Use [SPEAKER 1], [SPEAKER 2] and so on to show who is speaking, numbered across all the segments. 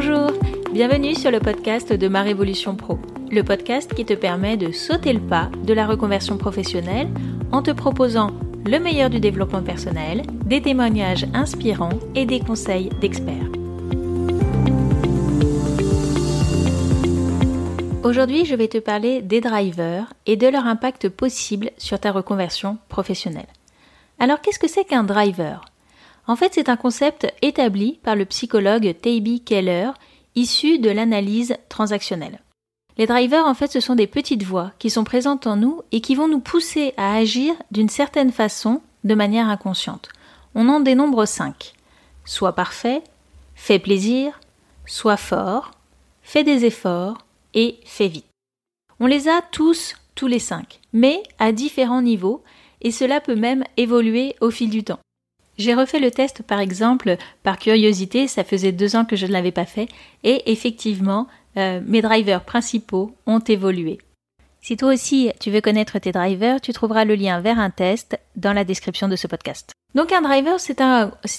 [SPEAKER 1] Bonjour, bienvenue sur le podcast de Ma Révolution Pro, le podcast qui te permet de sauter le pas de la reconversion professionnelle en te proposant le meilleur du développement personnel, des témoignages inspirants et des conseils d'experts. Aujourd'hui, je vais te parler des drivers et de leur impact possible sur ta reconversion professionnelle. Alors, qu'est-ce que c'est qu'un driver? En fait, c'est un concept établi par le psychologue Taybi Keller, issu de l'analyse transactionnelle. Les drivers, en fait, ce sont des petites voix qui sont présentes en nous et qui vont nous pousser à agir d'une certaine façon de manière inconsciente. On en dénombre cinq. Sois parfait, fais plaisir, sois fort, fais des efforts, et fais vite. On les a tous, tous les cinq, mais à différents niveaux, et cela peut même évoluer au fil du temps. J'ai refait le test par exemple par curiosité, ça faisait deux ans que je ne l'avais pas fait, et effectivement, euh, mes drivers principaux ont évolué. Si toi aussi tu veux connaître tes drivers, tu trouveras le lien vers un test dans la description de ce podcast. Donc un driver, si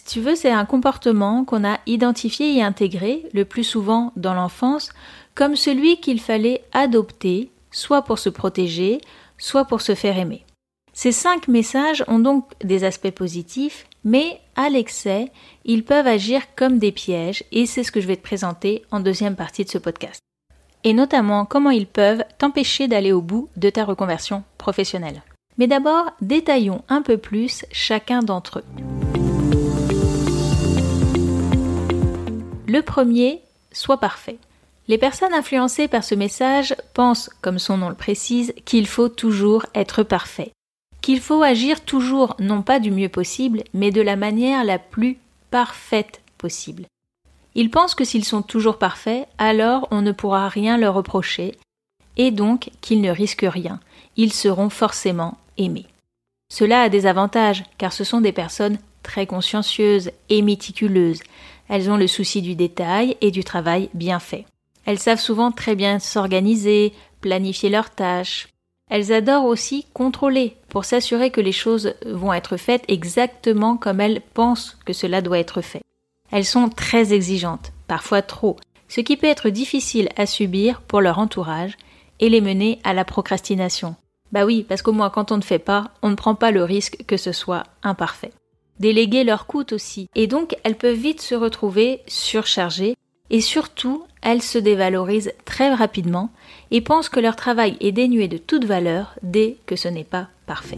[SPEAKER 1] tu veux, c'est un comportement qu'on a identifié et intégré, le plus souvent dans l'enfance, comme celui qu'il fallait adopter, soit pour se protéger, soit pour se faire aimer. Ces cinq messages ont donc des aspects positifs, mais à l'excès, ils peuvent agir comme des pièges, et c'est ce que je vais te présenter en deuxième partie de ce podcast. Et notamment comment ils peuvent t'empêcher d'aller au bout de ta reconversion professionnelle. Mais d'abord, détaillons un peu plus chacun d'entre eux. Le premier, soit parfait. Les personnes influencées par ce message pensent, comme son nom le précise, qu'il faut toujours être parfait, qu'il faut agir toujours non pas du mieux possible, mais de la manière la plus parfaite possible. Ils pensent que s'ils sont toujours parfaits, alors on ne pourra rien leur reprocher, et donc qu'ils ne risquent rien, ils seront forcément aimés. Cela a des avantages, car ce sont des personnes très consciencieuses et méticuleuses. Elles ont le souci du détail et du travail bien fait. Elles savent souvent très bien s'organiser, planifier leurs tâches. Elles adorent aussi contrôler pour s'assurer que les choses vont être faites exactement comme elles pensent que cela doit être fait. Elles sont très exigeantes, parfois trop, ce qui peut être difficile à subir pour leur entourage et les mener à la procrastination. Bah oui, parce qu'au moins quand on ne fait pas, on ne prend pas le risque que ce soit imparfait. Déléguer leur coûte aussi, et donc elles peuvent vite se retrouver surchargées et surtout, elles se dévalorisent très rapidement et pensent que leur travail est dénué de toute valeur dès que ce n'est pas parfait.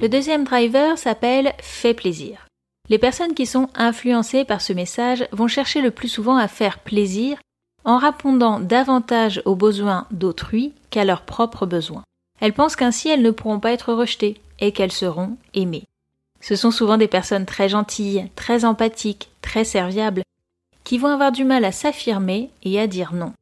[SPEAKER 1] Le deuxième driver s'appelle Fait plaisir. Les personnes qui sont influencées par ce message vont chercher le plus souvent à faire plaisir en répondant davantage aux besoins d'autrui qu'à leurs propres besoins. Elles pensent qu'ainsi elles ne pourront pas être rejetées et qu'elles seront aimées. Ce sont souvent des personnes très gentilles, très empathiques, très serviables, qui vont avoir du mal à s'affirmer et à dire non.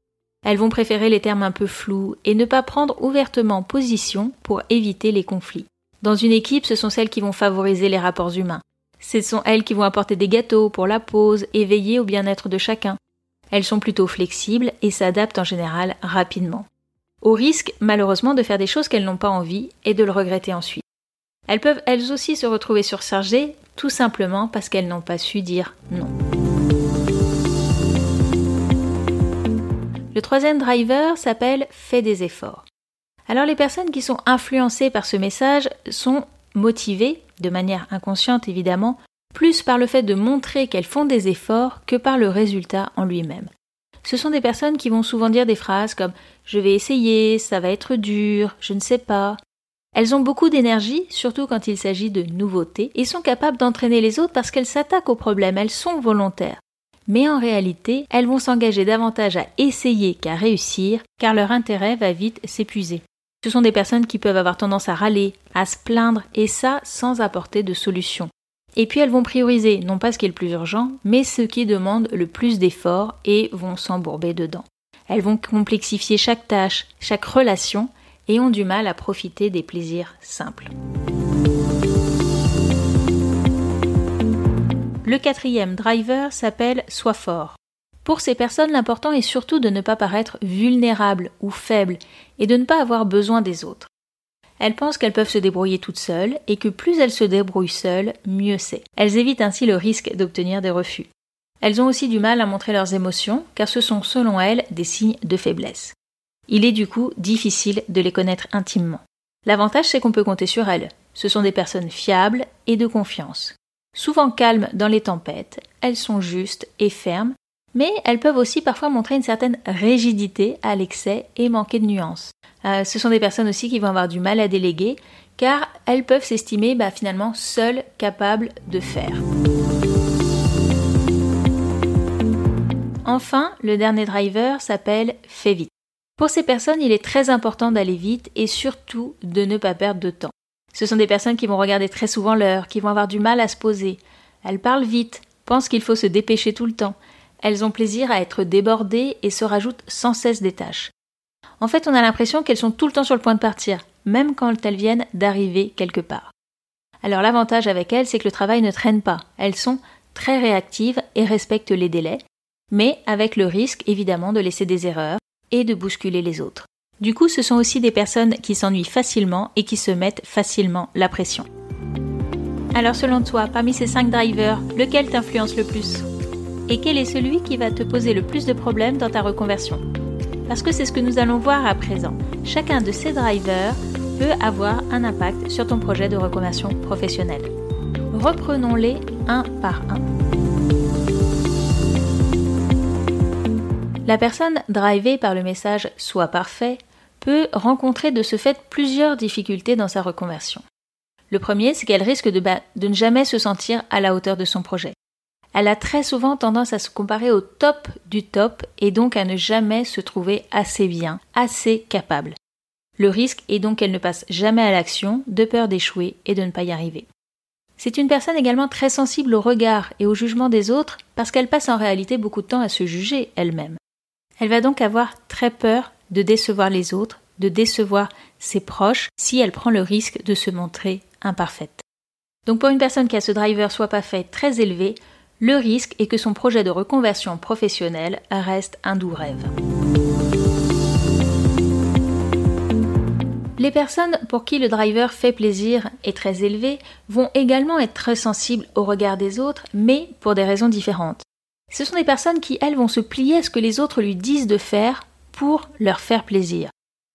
[SPEAKER 1] Elles vont préférer les termes un peu flous et ne pas prendre ouvertement position pour éviter les conflits. Dans une équipe, ce sont celles qui vont favoriser les rapports humains. Ce sont elles qui vont apporter des gâteaux pour la pause et veiller au bien-être de chacun. Elles sont plutôt flexibles et s'adaptent en général rapidement. Au risque, malheureusement, de faire des choses qu'elles n'ont pas envie et de le regretter ensuite. Elles peuvent elles aussi se retrouver surchargées, tout simplement parce qu'elles n'ont pas su dire non. Le troisième driver s'appelle Fais des efforts. Alors les personnes qui sont influencées par ce message sont motivées, de manière inconsciente évidemment, plus par le fait de montrer qu'elles font des efforts que par le résultat en lui-même. Ce sont des personnes qui vont souvent dire des phrases comme je vais essayer, ça va être dur, je ne sais pas, elles ont beaucoup d'énergie, surtout quand il s'agit de nouveautés, et sont capables d'entraîner les autres parce qu'elles s'attaquent aux problèmes, elles sont volontaires. Mais en réalité, elles vont s'engager davantage à essayer qu'à réussir, car leur intérêt va vite s'épuiser. Ce sont des personnes qui peuvent avoir tendance à râler, à se plaindre, et ça sans apporter de solution. Et puis elles vont prioriser non pas ce qui est le plus urgent, mais ce qui demande le plus d'efforts et vont s'embourber dedans. Elles vont complexifier chaque tâche, chaque relation, et ont du mal à profiter des plaisirs simples. Le quatrième driver s'appelle Sois fort. Pour ces personnes, l'important est surtout de ne pas paraître vulnérable ou faible et de ne pas avoir besoin des autres. elles pensent qu'elles peuvent se débrouiller toutes seules et que plus elles se débrouillent seules, mieux c'est. Elles évitent ainsi le risque d'obtenir des refus. Elles ont aussi du mal à montrer leurs émotions car ce sont selon elles des signes de faiblesse. Il est du coup difficile de les connaître intimement. L'avantage c'est qu'on peut compter sur elles. Ce sont des personnes fiables et de confiance. Souvent calmes dans les tempêtes, elles sont justes et fermes, mais elles peuvent aussi parfois montrer une certaine rigidité à l'excès et manquer de nuances. Euh, ce sont des personnes aussi qui vont avoir du mal à déléguer, car elles peuvent s'estimer bah, finalement seules capables de faire. Enfin, le dernier driver s'appelle Fais vite. Pour ces personnes, il est très important d'aller vite et surtout de ne pas perdre de temps. Ce sont des personnes qui vont regarder très souvent l'heure, qui vont avoir du mal à se poser. Elles parlent vite, pensent qu'il faut se dépêcher tout le temps. Elles ont plaisir à être débordées et se rajoutent sans cesse des tâches. En fait, on a l'impression qu'elles sont tout le temps sur le point de partir, même quand elles viennent d'arriver quelque part. Alors l'avantage avec elles, c'est que le travail ne traîne pas. Elles sont très réactives et respectent les délais, mais avec le risque évidemment de laisser des erreurs et de bousculer les autres. Du coup, ce sont aussi des personnes qui s'ennuient facilement et qui se mettent facilement la pression. Alors selon toi, parmi ces 5 drivers, lequel t'influence le plus? Et quel est celui qui va te poser le plus de problèmes dans ta reconversion? Parce que c'est ce que nous allons voir à présent. Chacun de ces drivers peut avoir un impact sur ton projet de reconversion professionnelle. Reprenons-les un par un. La personne drivée par le message Sois parfait peut rencontrer de ce fait plusieurs difficultés dans sa reconversion. Le premier, c'est qu'elle risque de, de, ne jamais se sentir à la hauteur de son projet. Elle a très souvent tendance à se comparer au top du top et donc à ne jamais se trouver assez bien, assez capable. Le risque est donc qu'elle ne passe jamais à l'action, de peur d'échouer et de ne pas y arriver. C'est une personne également très sensible au regard et au jugement des autres parce qu'elle passe en réalité beaucoup de temps à se juger elle-même. Elle va donc avoir très peur de décevoir les autres, de décevoir ses proches, si elle prend le risque de se montrer imparfaite. Donc pour une personne qui a ce driver soit pas fait très élevé, le risque est que son projet de reconversion professionnelle reste un doux rêve. Les personnes pour qui le driver fait plaisir est très élevé vont également être très sensibles au regard des autres, mais pour des raisons différentes. Ce sont des personnes qui, elles, vont se plier à ce que les autres lui disent de faire pour leur faire plaisir.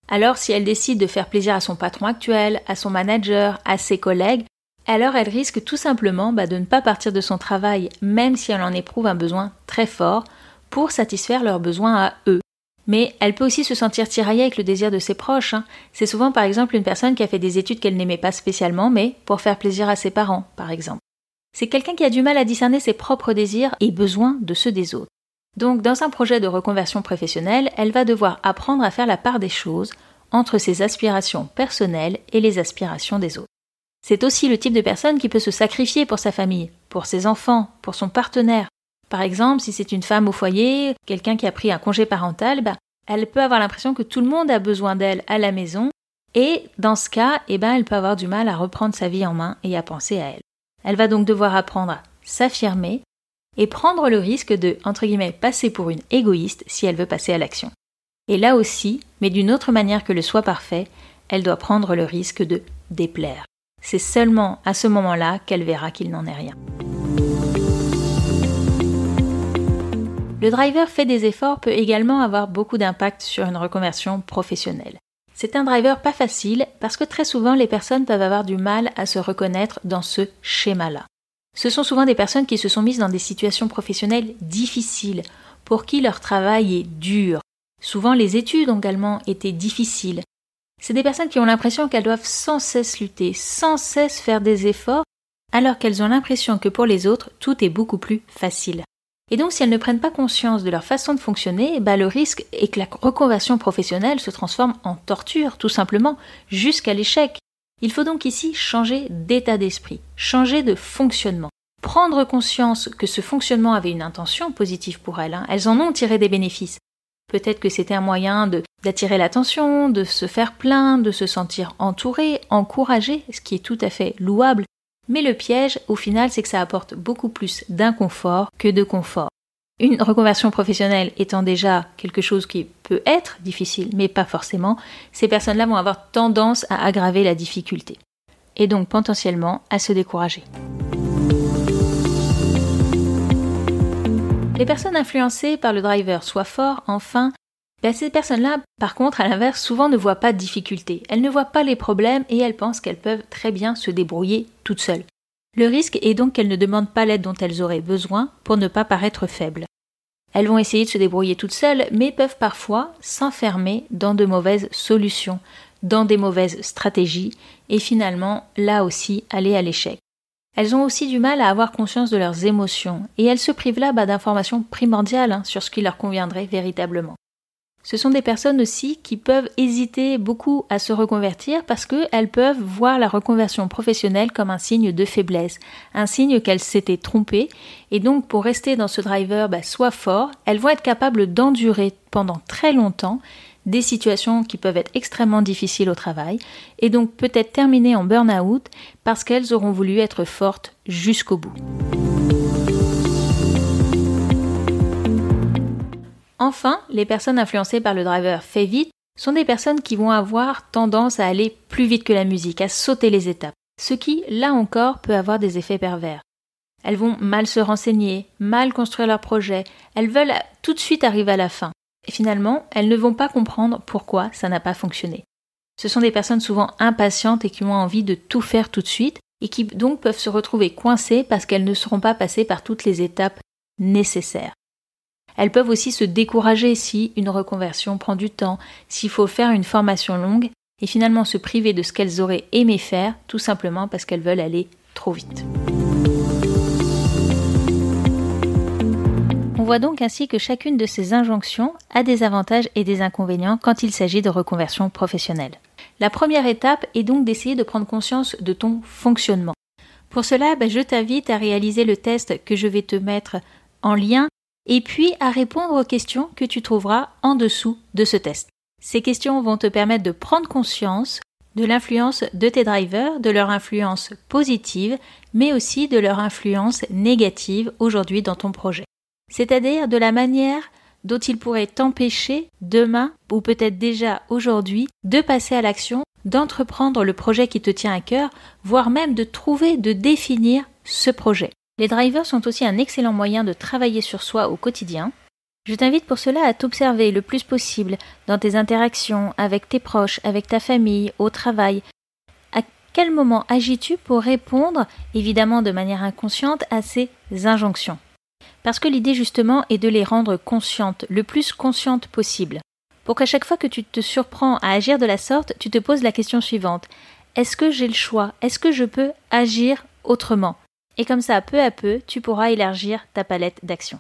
[SPEAKER 1] Alors si elle décide de faire plaisir à son patron actuel, à son manager, à ses collègues, alors elle risque tout simplement bah, de ne pas partir de son travail, même si elle en éprouve un besoin très fort, pour satisfaire leurs besoins à eux. Mais elle peut aussi se sentir tiraillée avec le désir de ses proches. Hein. C'est souvent par exemple une personne qui a fait des études qu'elle n'aimait pas spécialement, mais pour faire plaisir à ses parents, par exemple. C'est quelqu'un qui a du mal à discerner ses propres désirs et besoins de ceux des autres. Donc, dans un projet de reconversion professionnelle, elle va devoir apprendre à faire la part des choses entre ses aspirations personnelles et les aspirations des autres. C'est aussi le type de personne qui peut se sacrifier pour sa famille, pour ses enfants, pour son partenaire. Par exemple, si c'est une femme au foyer, quelqu'un qui a pris un congé parental, bah, elle peut avoir l'impression que tout le monde a besoin d'elle à la maison, et dans ce cas, eh ben, elle peut avoir du mal à reprendre sa vie en main et à penser à elle. Elle va donc devoir apprendre à s'affirmer, et prendre le risque de, passer pour une égoïste si elle veut passer à l'action. Et là aussi, mais d'une autre manière que le soi parfait, elle doit prendre le risque de déplaire. C'est seulement à ce moment-là qu'elle verra qu'il n'en est rien. Le driver fait des efforts peut également avoir beaucoup d'impact sur une reconversion professionnelle. C'est un driver pas facile parce que très souvent les personnes peuvent avoir du mal à se reconnaître dans ce schéma-là. Ce sont souvent des personnes qui se sont mises dans des situations professionnelles difficiles, pour qui leur travail est dur. Souvent les études ont également été difficiles. C'est des personnes qui ont l'impression qu'elles doivent sans cesse lutter, sans cesse faire des efforts, alors qu'elles ont l'impression que pour les autres, tout est beaucoup plus facile. Et donc si elles ne prennent pas conscience de leur façon de fonctionner, bah, le risque est que la reconversion professionnelle se transforme en torture, tout simplement, jusqu'à l'échec. Il faut donc ici changer d'état d'esprit, changer de fonctionnement, prendre conscience que ce fonctionnement avait une intention positive pour elles. Hein. Elles en ont tiré des bénéfices. Peut-être que c'était un moyen d'attirer l'attention, de se faire plaindre, de se sentir entouré, encouragé, ce qui est tout à fait louable. Mais le piège, au final, c'est que ça apporte beaucoup plus d'inconfort que de confort. Une reconversion professionnelle étant déjà quelque chose qui peut être difficile, mais pas forcément, ces personnes-là vont avoir tendance à aggraver la difficulté et donc potentiellement à se décourager. Les personnes influencées par le driver soient forts, enfin, ben, ces personnes-là, par contre, à l'inverse, souvent ne voient pas de difficultés. Elles ne voient pas les problèmes et elles pensent qu'elles peuvent très bien se débrouiller toutes seules. Le risque est donc qu'elles ne demandent pas l'aide dont elles auraient besoin pour ne pas paraître faibles. Elles vont essayer de se débrouiller toutes seules, mais peuvent parfois s'enfermer dans de mauvaises solutions, dans des mauvaises stratégies, et finalement, là aussi, aller à l'échec. Elles ont aussi du mal à avoir conscience de leurs émotions, et elles se privent là bas d'informations primordiales hein, sur ce qui leur conviendrait véritablement. Ce sont des personnes aussi qui peuvent hésiter beaucoup à se reconvertir parce qu'elles peuvent voir la reconversion professionnelle comme un signe de faiblesse, un signe qu'elles s'étaient trompées, et donc pour rester dans ce driver bah, soit fort, elles vont être capables d'endurer pendant très longtemps des situations qui peuvent être extrêmement difficiles au travail, et donc peut-être terminer en burn-out parce qu'elles auront voulu être fortes jusqu'au bout. Enfin, les personnes influencées par le driver fait vite sont des personnes qui vont avoir tendance à aller plus vite que la musique, à sauter les étapes, ce qui, là encore, peut avoir des effets pervers. Elles vont mal se renseigner, mal construire leur projet, elles veulent tout de suite arriver à la fin. Et finalement, elles ne vont pas comprendre pourquoi ça n'a pas fonctionné. Ce sont des personnes souvent impatientes et qui ont envie de tout faire tout de suite, et qui donc peuvent se retrouver coincées parce qu'elles ne seront pas passées par toutes les étapes nécessaires. Elles peuvent aussi se décourager si une reconversion prend du temps, s'il faut faire une formation longue, et finalement se priver de ce qu'elles auraient aimé faire, tout simplement parce qu'elles veulent aller trop vite. On voit donc ainsi que chacune de ces injonctions a des avantages et des inconvénients quand il s'agit de reconversion professionnelle. La première étape est donc d'essayer de prendre conscience de ton fonctionnement. Pour cela, ben, je t'invite à réaliser le test que je vais te mettre en lien et puis à répondre aux questions que tu trouveras en dessous de ce test. Ces questions vont te permettre de prendre conscience de l'influence de tes drivers, de leur influence positive, mais aussi de leur influence négative aujourd'hui dans ton projet. C'est-à-dire de la manière dont ils pourraient t'empêcher demain, ou peut-être déjà aujourd'hui, de passer à l'action, d'entreprendre le projet qui te tient à cœur, voire même de trouver, de définir ce projet. Les drivers sont aussi un excellent moyen de travailler sur soi au quotidien. Je t'invite pour cela à t'observer le plus possible dans tes interactions avec tes proches, avec ta famille, au travail. À quel moment agis-tu pour répondre, évidemment de manière inconsciente, à ces injonctions? Parce que l'idée justement est de les rendre conscientes, le plus conscientes possible. Pour qu'à chaque fois que tu te surprends à agir de la sorte, tu te poses la question suivante. Est-ce que j'ai le choix? Est-ce que je peux agir autrement? Et comme ça, peu à peu, tu pourras élargir ta palette d'actions.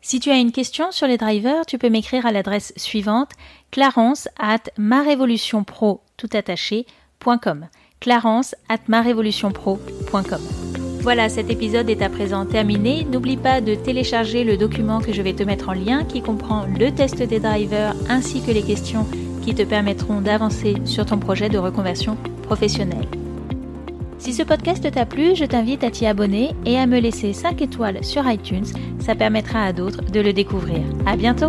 [SPEAKER 1] Si tu as une question sur les drivers, tu peux m'écrire à l'adresse suivante clarence at marevolutionpro tout clarence at voilà, cet épisode est à présent terminé. N'oublie pas de télécharger le document que je vais te mettre en lien qui comprend le test des drivers ainsi que les questions qui te permettront d'avancer sur ton projet de reconversion professionnelle. Si ce podcast t'a plu, je t'invite à t'y abonner et à me laisser 5 étoiles sur iTunes, ça permettra à d'autres de le découvrir. À bientôt!